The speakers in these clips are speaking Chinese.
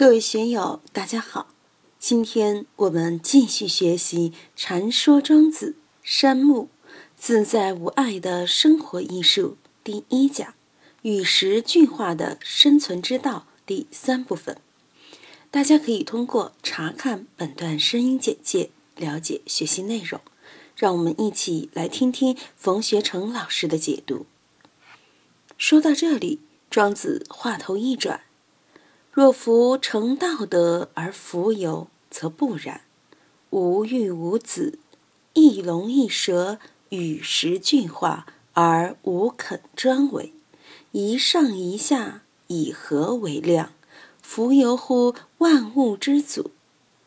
各位学友，大家好！今天我们继续学习《禅说庄子》山木自在无碍的生活艺术第一讲“与时俱化的生存之道”第三部分。大家可以通过查看本段声音简介了解学习内容。让我们一起来听听冯学成老师的解读。说到这里，庄子话头一转。若夫成道德而弗有，则不然。无欲无子，一龙一蛇，与时俱化而无肯专为。一上一下，以何为量？弗由乎万物之祖。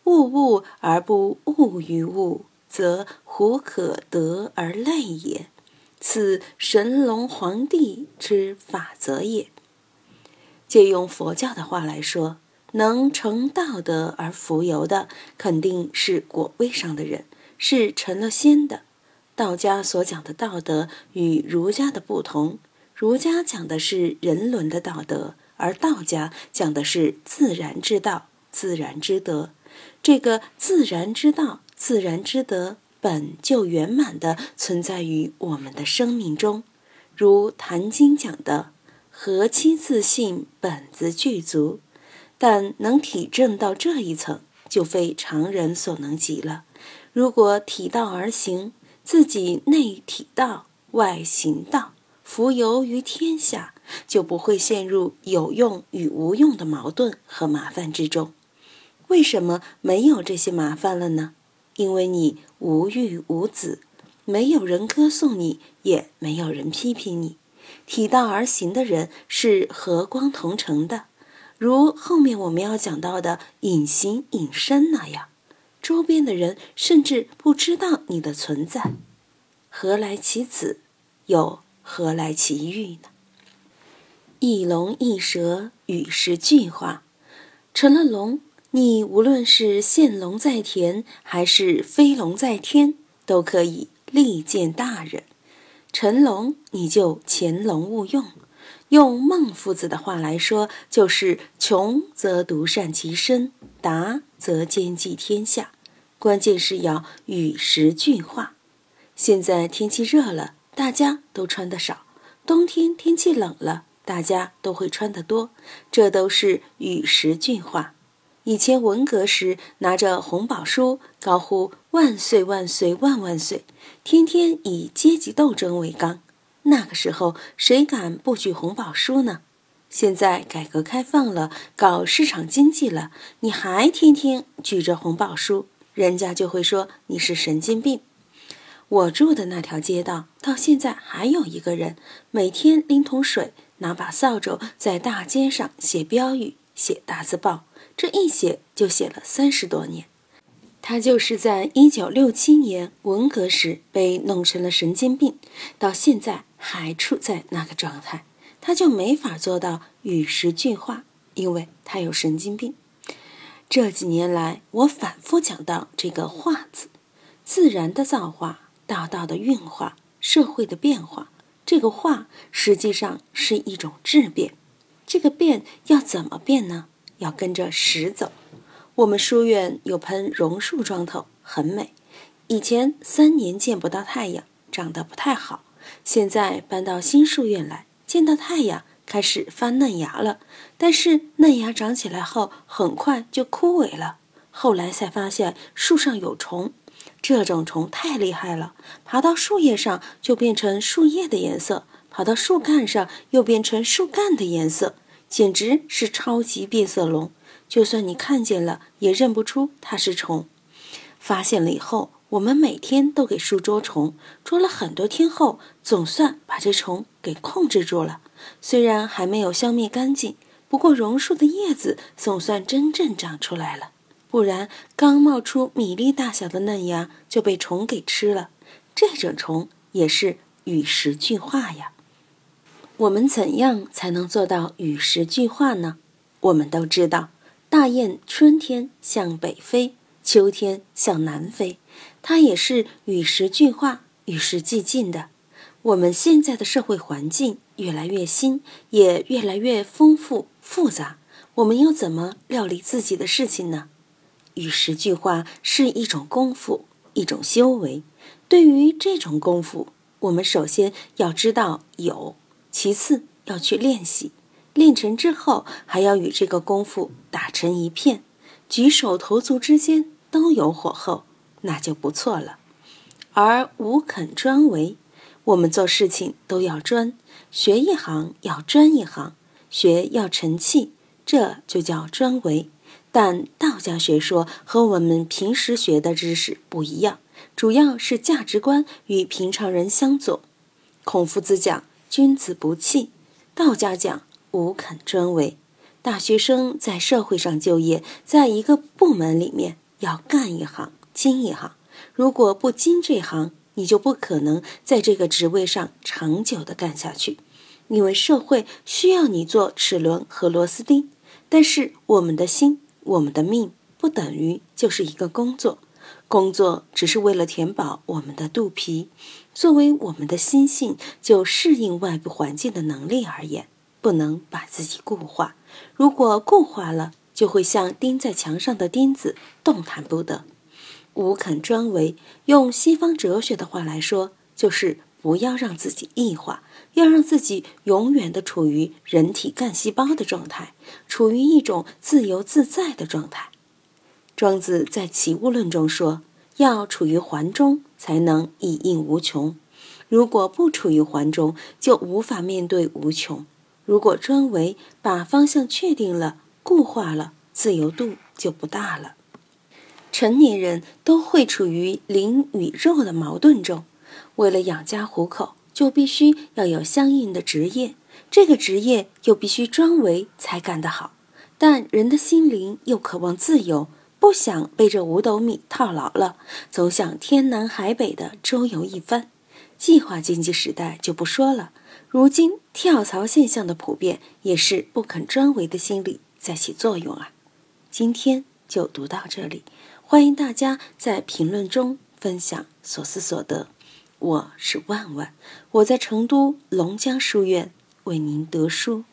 物物而不物于物，则胡可得而类也？此神龙皇帝之法则也。借用佛教的话来说，能成道德而浮游的，肯定是果位上的人，是成了仙的。道家所讲的道德与儒家的不同，儒家讲的是人伦的道德，而道家讲的是自然之道、自然之德。这个自然之道、自然之德，本就圆满的存在于我们的生命中，如《坛经》讲的。何其自信，本自具足，但能体证到这一层，就非常人所能及了。如果体道而行，自己内体道，外行道，浮游于天下，就不会陷入有用与无用的矛盾和麻烦之中。为什么没有这些麻烦了呢？因为你无欲无子，没有人歌颂你，也没有人批评你。体道而行的人是和光同尘的，如后面我们要讲到的隐形隐身那样，周边的人甚至不知道你的存在。何来其子？又何来其欲呢？一龙一蛇与时俱化，成了龙，你无论是现龙在田，还是飞龙在天，都可以力见大人。成龙，你就潜龙勿用。用孟夫子的话来说，就是穷则独善其身，达则兼济天下。关键是要与时俱化。现在天气热了，大家都穿得少；冬天天气冷了，大家都会穿得多。这都是与时俱化。以前文革时，拿着红宝书，高呼“万岁万岁万万岁”，天天以阶级斗争为纲。那个时候，谁敢不举红宝书呢？现在改革开放了，搞市场经济了，你还天天举着红宝书，人家就会说你是神经病。我住的那条街道，到现在还有一个人，每天拎桶水，拿把扫帚，在大街上写标语、写大字报。这一写就写了三十多年，他就是在一九六七年文革时被弄成了神经病，到现在还处在那个状态，他就没法做到与时俱化，因为他有神经病。这几年来，我反复讲到这个“化”字，自然的造化，道道的运化，社会的变化，这个“化”实际上是一种质变，这个变要怎么变呢？要跟着时走。我们书院有盆榕树桩头，很美。以前三年见不到太阳，长得不太好。现在搬到新书院来，见到太阳，开始发嫩芽了。但是嫩芽长起来后，很快就枯萎了。后来才发现树上有虫，这种虫太厉害了，爬到树叶上就变成树叶的颜色，跑到树干上又变成树干的颜色。简直是超级变色龙，就算你看见了，也认不出它是虫。发现了以后，我们每天都给树捉虫，捉了很多天后，总算把这虫给控制住了。虽然还没有消灭干净，不过榕树的叶子总算真正长出来了。不然，刚冒出米粒大小的嫩芽就被虫给吃了。这种虫也是与时俱化呀。我们怎样才能做到与时俱化呢？我们都知道，大雁春天向北飞，秋天向南飞，它也是与时俱化、与时俱进的。我们现在的社会环境越来越新，也越来越丰富复杂，我们又怎么料理自己的事情呢？与时俱化是一种功夫，一种修为。对于这种功夫，我们首先要知道有，其次要去练习。练成之后，还要与这个功夫打成一片，举手投足之间都有火候，那就不错了。而无肯专为，我们做事情都要专，学一行要专一行，学要成器，这就叫专为。但道家学说和我们平时学的知识不一样，主要是价值观与平常人相左。孔夫子讲君子不器，道家讲无肯专为。大学生在社会上就业，在一个部门里面要干一行精一行。如果不精这行，你就不可能在这个职位上长久的干下去，因为社会需要你做齿轮和螺丝钉。但是我们的心、我们的命不等于就是一个工作，工作只是为了填饱我们的肚皮。作为我们的心性，就适应外部环境的能力而言，不能把自己固化。如果固化了，就会像钉在墙上的钉子，动弹不得。无肯专为，用西方哲学的话来说，就是不要让自己异化，要让自己永远的处于人体干细胞的状态，处于一种自由自在的状态。庄子在《齐物论》中说，要处于环中，才能以应无穷。如果不处于环中，就无法面对无穷。如果专为，把方向确定了，固化了，自由度就不大了。成年人都会处于灵与肉的矛盾中，为了养家糊口，就必须要有相应的职业，这个职业又必须专为才干得好。但人的心灵又渴望自由，不想被这五斗米套牢了，总想天南海北的周游一番。计划经济时代就不说了，如今跳槽现象的普遍，也是不肯专为的心理在起作用啊。今天就读到这里。欢迎大家在评论中分享所思所得。我是万万，我在成都龙江书院为您读书。